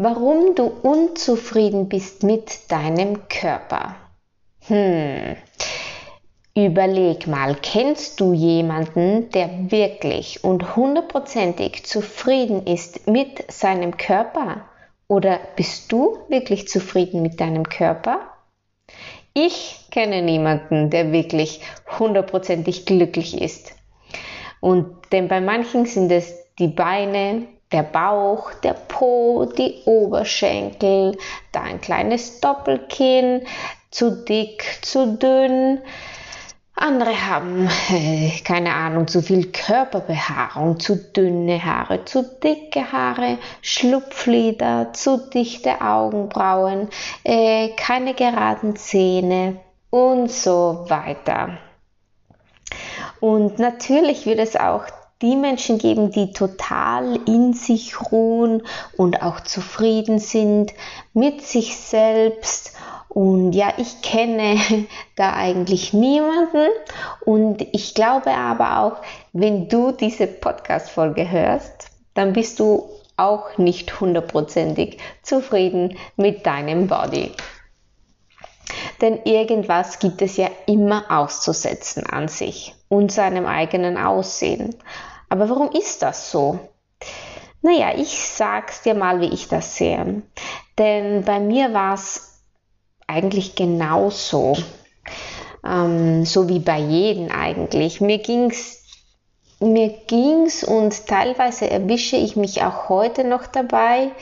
Warum du unzufrieden bist mit deinem Körper? Hm. Überleg mal, kennst du jemanden, der wirklich und hundertprozentig zufrieden ist mit seinem Körper? Oder bist du wirklich zufrieden mit deinem Körper? Ich kenne niemanden, der wirklich hundertprozentig glücklich ist. Und denn bei manchen sind es die Beine, der Bauch, der Po, die Oberschenkel, da ein kleines Doppelkinn, zu dick, zu dünn. Andere haben, äh, keine Ahnung, zu viel Körperbehaarung, zu dünne Haare, zu dicke Haare, Schlupflider, zu dichte Augenbrauen, äh, keine geraden Zähne und so weiter. Und natürlich wird es auch die Menschen geben, die total in sich ruhen und auch zufrieden sind mit sich selbst. Und ja, ich kenne da eigentlich niemanden. Und ich glaube aber auch, wenn du diese Podcast-Folge hörst, dann bist du auch nicht hundertprozentig zufrieden mit deinem Body. Denn irgendwas gibt es ja immer auszusetzen an sich und seinem eigenen Aussehen. Aber warum ist das so? Naja, ich sag's dir mal, wie ich das sehe. Denn bei mir war es eigentlich genauso. Ähm, so wie bei jedem eigentlich. Mir ging's mir ging's und teilweise erwische ich mich auch heute noch dabei,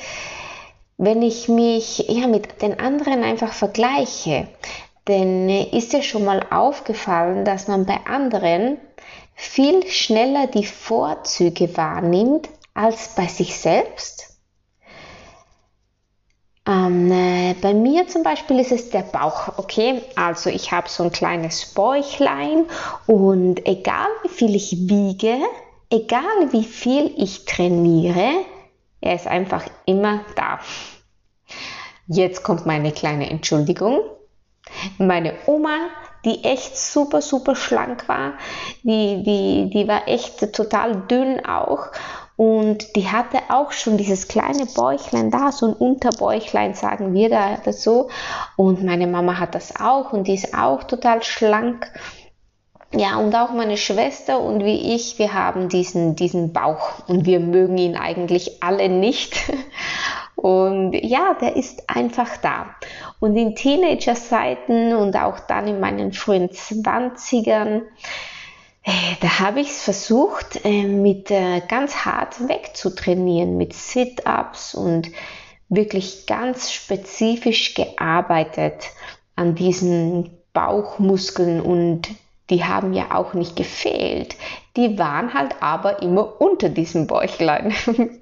wenn ich mich ja mit den anderen einfach vergleiche. Denn ist dir schon mal aufgefallen, dass man bei anderen viel schneller die Vorzüge wahrnimmt als bei sich selbst? Ähm, äh, bei mir zum Beispiel ist es der Bauch, okay? Also ich habe so ein kleines Bäuchlein und egal wie viel ich wiege, egal wie viel ich trainiere, er ist einfach immer da. Jetzt kommt meine kleine Entschuldigung. Meine Oma, die echt super, super schlank war, die, die, die war echt total dünn auch. Und die hatte auch schon dieses kleine Bäuchlein da, so ein Unterbäuchlein, sagen wir da so. Und meine Mama hat das auch und die ist auch total schlank. Ja, und auch meine Schwester und wie ich, wir haben diesen, diesen Bauch und wir mögen ihn eigentlich alle nicht. Und ja, der ist einfach da. Und in Teenagerzeiten und auch dann in meinen frühen Zwanzigern, äh, da habe ich es versucht, äh, mit äh, ganz hart wegzutrainieren, mit Sit-ups und wirklich ganz spezifisch gearbeitet an diesen Bauchmuskeln und die haben ja auch nicht gefehlt. Die waren halt aber immer unter diesem Bäuchlein.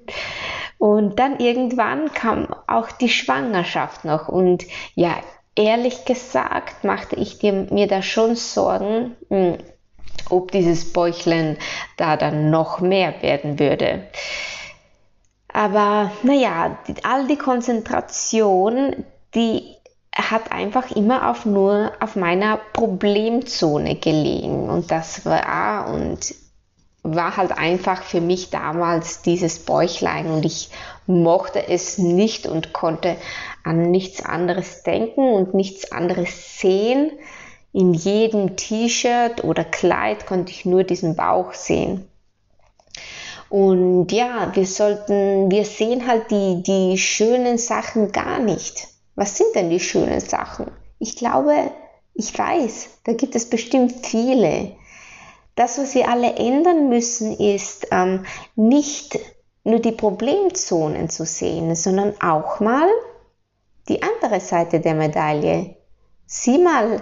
Und dann irgendwann kam auch die Schwangerschaft noch. Und ja, ehrlich gesagt machte ich mir da schon Sorgen, hm, ob dieses Bäuchlein da dann noch mehr werden würde. Aber naja, all die Konzentration, die hat einfach immer auf nur auf meiner Problemzone gelegen. Und das war und war halt einfach für mich damals dieses Bäuchlein und ich mochte es nicht und konnte an nichts anderes denken und nichts anderes sehen. In jedem T-Shirt oder Kleid konnte ich nur diesen Bauch sehen. Und ja, wir sollten, wir sehen halt die, die schönen Sachen gar nicht. Was sind denn die schönen Sachen? Ich glaube, ich weiß, da gibt es bestimmt viele. Das, was wir alle ändern müssen, ist ähm, nicht nur die Problemzonen zu sehen, sondern auch mal die andere Seite der Medaille. Sieh mal,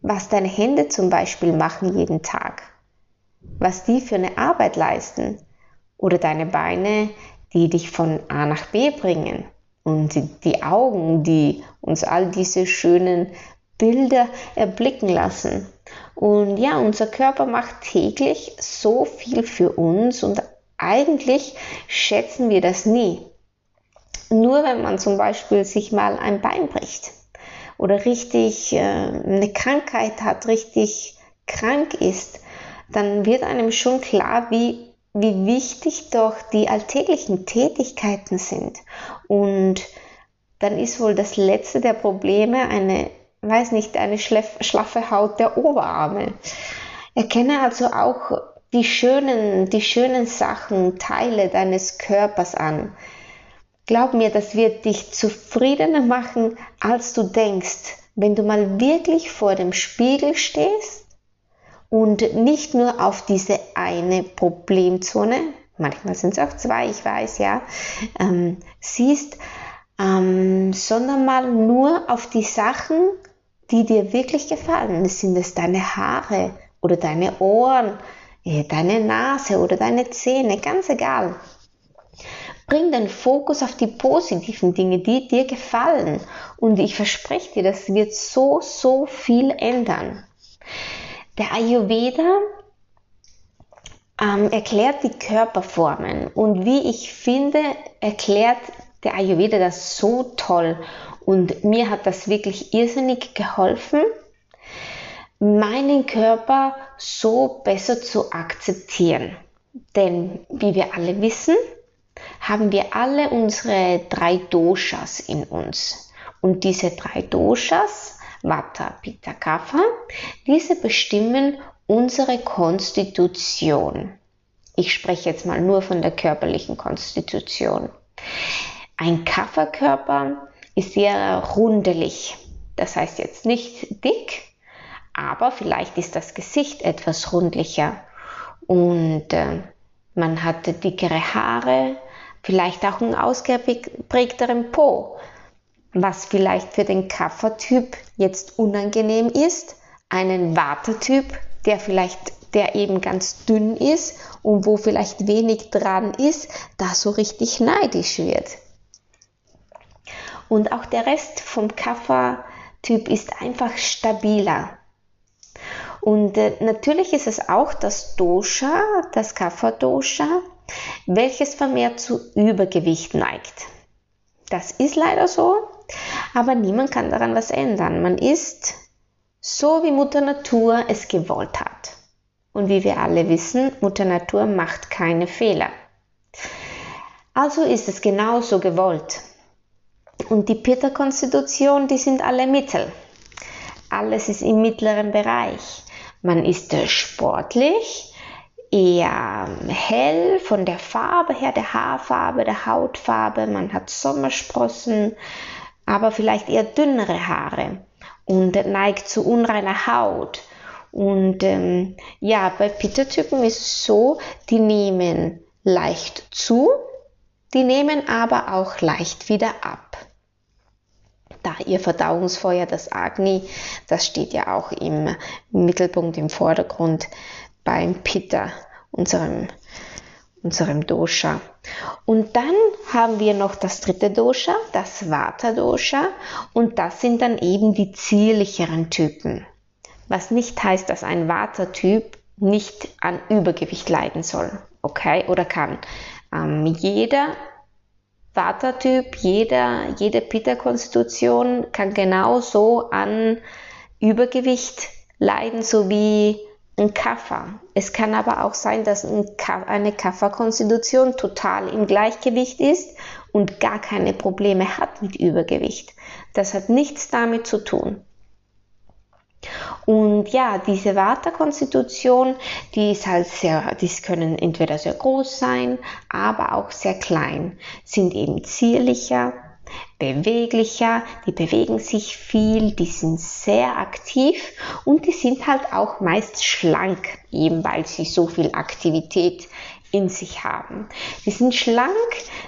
was deine Hände zum Beispiel machen jeden Tag, was die für eine Arbeit leisten oder deine Beine, die dich von A nach B bringen und die Augen, die uns all diese schönen Bilder erblicken lassen. Und ja, unser Körper macht täglich so viel für uns und eigentlich schätzen wir das nie. Nur wenn man zum Beispiel sich mal ein Bein bricht oder richtig äh, eine Krankheit hat, richtig krank ist, dann wird einem schon klar, wie, wie wichtig doch die alltäglichen Tätigkeiten sind. Und dann ist wohl das letzte der Probleme eine, weiß nicht, eine schlaffe Haut der Oberarme. Erkenne also auch die schönen, die schönen Sachen, Teile deines Körpers an. Glaub mir, das wird dich zufriedener machen, als du denkst, wenn du mal wirklich vor dem Spiegel stehst und nicht nur auf diese eine Problemzone, manchmal sind es auch zwei, ich weiß ja, ähm, siehst, ähm, sondern mal nur auf die Sachen, die dir wirklich gefallen. Sind es deine Haare oder deine Ohren, äh, deine Nase oder deine Zähne, ganz egal. Bring den Fokus auf die positiven Dinge, die dir gefallen. Und ich verspreche dir, das wird so, so viel ändern. Der Ayurveda ähm, erklärt die Körperformen und wie ich finde, erklärt der Ayurveda das so toll. Und mir hat das wirklich irrsinnig geholfen, meinen Körper so besser zu akzeptieren. Denn wie wir alle wissen, haben wir alle unsere drei Doshas in uns. Und diese drei Doshas, Vata, Pitta, Kapha, diese bestimmen unsere Konstitution. Ich spreche jetzt mal nur von der körperlichen Konstitution. Ein Kapha-Körper ist sehr rundelig. Das heißt jetzt nicht dick, aber vielleicht ist das Gesicht etwas rundlicher und äh, man hat dickere Haare, vielleicht auch einen ausgeprägteren Po, was vielleicht für den Kaffertyp jetzt unangenehm ist, einen Wartetyp, der vielleicht der eben ganz dünn ist und wo vielleicht wenig dran ist, da so richtig neidisch wird. Und auch der Rest vom Kaffertyp ist einfach stabiler. Und äh, natürlich ist es auch das Dosha, das Kapha-Dosha, welches vermehrt zu Übergewicht neigt. Das ist leider so, aber niemand kann daran was ändern. Man ist so, wie Mutter Natur es gewollt hat. Und wie wir alle wissen, Mutter Natur macht keine Fehler. Also ist es genauso gewollt. Und die Pitta-Konstitution, die sind alle Mittel. Alles ist im mittleren Bereich. Man ist sportlich, eher hell von der Farbe her, der Haarfarbe, der Hautfarbe. Man hat Sommersprossen, aber vielleicht eher dünnere Haare und neigt zu unreiner Haut. Und ähm, ja, bei Pitta-Typen ist es so, die nehmen leicht zu, die nehmen aber auch leicht wieder ab da ihr Verdauungsfeuer, das Agni, das steht ja auch im Mittelpunkt, im Vordergrund beim Pitta, unserem, unserem Dosha. Und dann haben wir noch das dritte Dosha, das Vata Dosha, und das sind dann eben die zierlicheren Typen. Was nicht heißt, dass ein Vata-Typ nicht an Übergewicht leiden soll, okay, oder kann. Ähm, jeder Vata-Typ, jeder, jede Pitta-Konstitution kann genauso an Übergewicht leiden, so wie ein Kapha. Es kann aber auch sein, dass eine Kapha-Konstitution total im Gleichgewicht ist und gar keine Probleme hat mit Übergewicht. Das hat nichts damit zu tun. Und ja, diese Vata-Konstitution, die ist halt sehr, die können entweder sehr groß sein, aber auch sehr klein, sind eben zierlicher, beweglicher, die bewegen sich viel, die sind sehr aktiv und die sind halt auch meist schlank, eben weil sie so viel Aktivität in sich haben. Die sind schlank,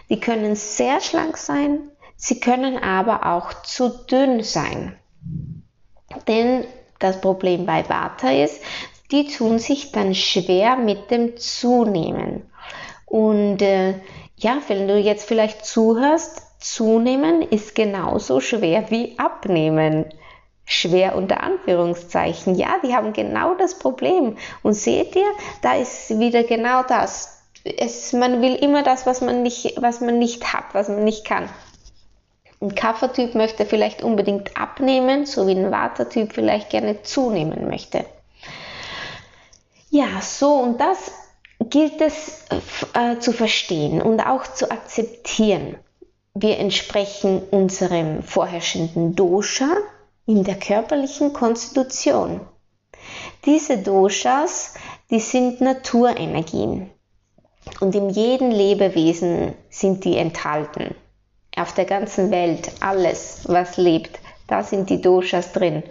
die können sehr schlank sein, sie können aber auch zu dünn sein. Denn das Problem bei Vata ist, die tun sich dann schwer mit dem Zunehmen. Und äh, ja, wenn du jetzt vielleicht zuhörst, zunehmen ist genauso schwer wie abnehmen. Schwer unter Anführungszeichen. Ja, die haben genau das Problem. Und seht ihr, da ist wieder genau das. Es, man will immer das, was man nicht, was man nicht hat, was man nicht kann. Ein Kaffertyp möchte vielleicht unbedingt abnehmen, so wie ein Watertyp vielleicht gerne zunehmen möchte. Ja, so und das gilt es äh, zu verstehen und auch zu akzeptieren. Wir entsprechen unserem vorherrschenden Dosha in der körperlichen Konstitution. Diese Doshas, die sind Naturenergien und in jedem Lebewesen sind die enthalten auf der ganzen Welt, alles, was lebt, da sind die Doshas drin.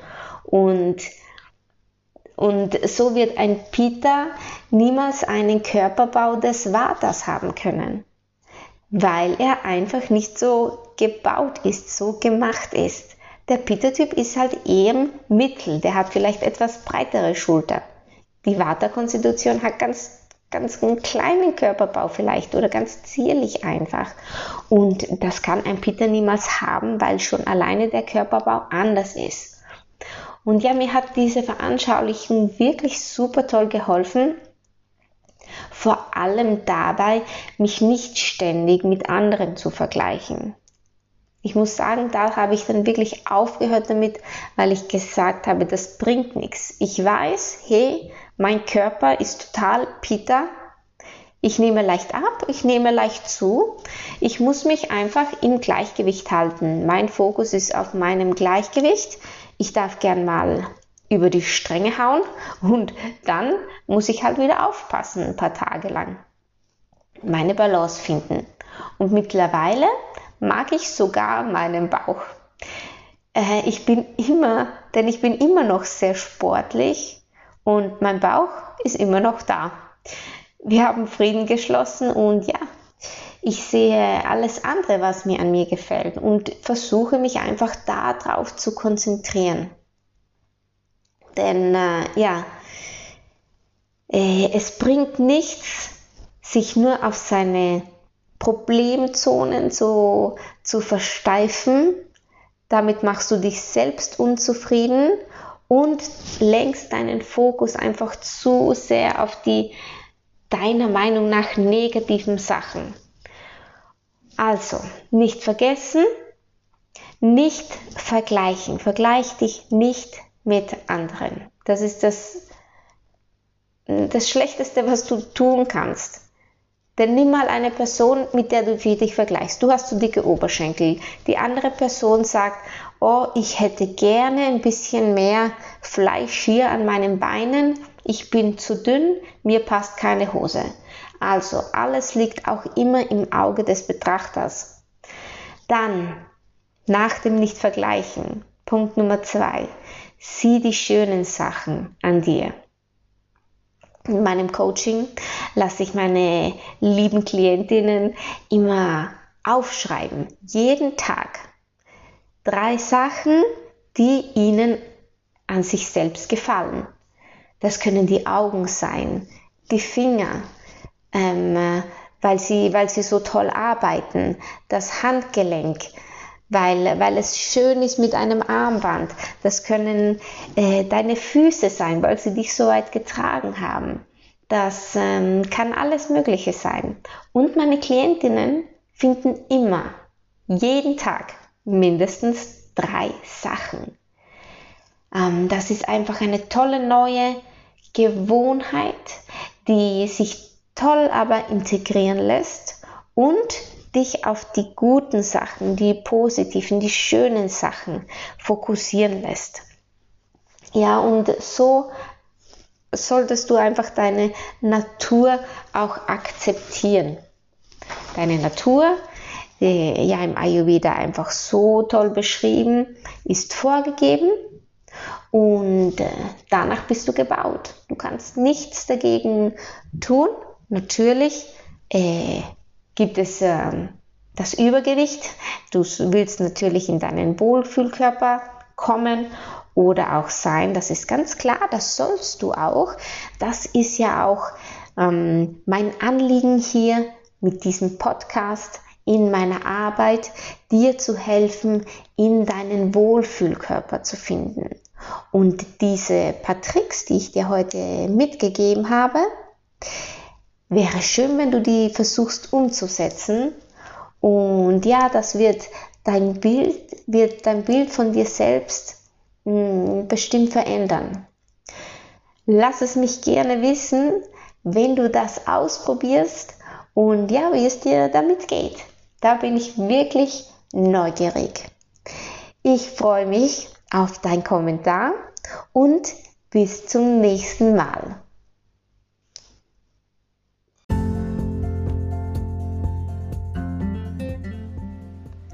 Und, und so wird ein Pitta niemals einen Körperbau des Vatas haben können, weil er einfach nicht so gebaut ist, so gemacht ist. Der Pitta-Typ ist halt eher Mittel, der hat vielleicht etwas breitere Schulter. Die Vata-Konstitution hat ganz ganz einen kleinen Körperbau vielleicht oder ganz zierlich einfach. Und das kann ein Peter niemals haben, weil schon alleine der Körperbau anders ist. Und ja, mir hat diese Veranschaulichung wirklich super toll geholfen. Vor allem dabei, mich nicht ständig mit anderen zu vergleichen. Ich muss sagen, da habe ich dann wirklich aufgehört damit, weil ich gesagt habe, das bringt nichts. Ich weiß, hey, mein Körper ist total Pitta. Ich nehme leicht ab, ich nehme leicht zu. Ich muss mich einfach im Gleichgewicht halten. Mein Fokus ist auf meinem Gleichgewicht. Ich darf gern mal über die Stränge hauen und dann muss ich halt wieder aufpassen, ein paar Tage lang. Meine Balance finden. Und mittlerweile mag ich sogar meinen Bauch. Äh, ich bin immer, denn ich bin immer noch sehr sportlich und mein Bauch ist immer noch da. Wir haben Frieden geschlossen und ja, ich sehe alles andere, was mir an mir gefällt und versuche mich einfach darauf zu konzentrieren. Denn äh, ja, äh, es bringt nichts, sich nur auf seine Problemzonen zu, zu versteifen. Damit machst du dich selbst unzufrieden und lenkst deinen Fokus einfach zu sehr auf die deiner Meinung nach negativen Sachen. Also, nicht vergessen, nicht vergleichen. Vergleich dich nicht mit anderen. Das ist das, das Schlechteste, was du tun kannst. Denn nimm mal eine Person, mit der du dich vergleichst. Du hast so dicke Oberschenkel. Die andere Person sagt, oh, ich hätte gerne ein bisschen mehr Fleisch hier an meinen Beinen. Ich bin zu dünn, mir passt keine Hose. Also alles liegt auch immer im Auge des Betrachters. Dann, nach dem Nicht-Vergleichen, Punkt Nummer zwei, sieh die schönen Sachen an dir. In meinem Coaching lasse ich meine lieben Klientinnen immer aufschreiben, jeden Tag. Drei Sachen, die ihnen an sich selbst gefallen. Das können die Augen sein, die Finger, ähm, weil, sie, weil sie so toll arbeiten, das Handgelenk, weil, weil es schön ist mit einem Armband. Das können äh, deine Füße sein, weil sie dich so weit getragen haben. Das ähm, kann alles Mögliche sein. Und meine Klientinnen finden immer, jeden Tag, mindestens drei Sachen. Ähm, das ist einfach eine tolle neue Gewohnheit, die sich toll aber integrieren lässt und dich auf die guten Sachen, die positiven, die schönen Sachen fokussieren lässt. Ja, und so solltest du einfach deine Natur auch akzeptieren. Deine Natur, die ja im Ayurveda einfach so toll beschrieben, ist vorgegeben und äh, danach bist du gebaut. Du kannst nichts dagegen tun. Natürlich äh, gibt es äh, das Übergewicht. Du willst natürlich in deinen Wohlfühlkörper kommen oder auch sein. Das ist ganz klar, das sollst du auch. Das ist ja auch ähm, mein Anliegen hier mit diesem Podcast in meiner Arbeit, dir zu helfen, in deinen Wohlfühlkörper zu finden. Und diese paar Tricks, die ich dir heute mitgegeben habe, wäre schön, wenn du die versuchst umzusetzen. Und ja, das wird dein Bild, wird dein Bild von dir selbst hm, bestimmt verändern. Lass es mich gerne wissen, wenn du das ausprobierst und ja, wie es dir damit geht. Da bin ich wirklich neugierig. Ich freue mich auf deinen Kommentar und bis zum nächsten Mal.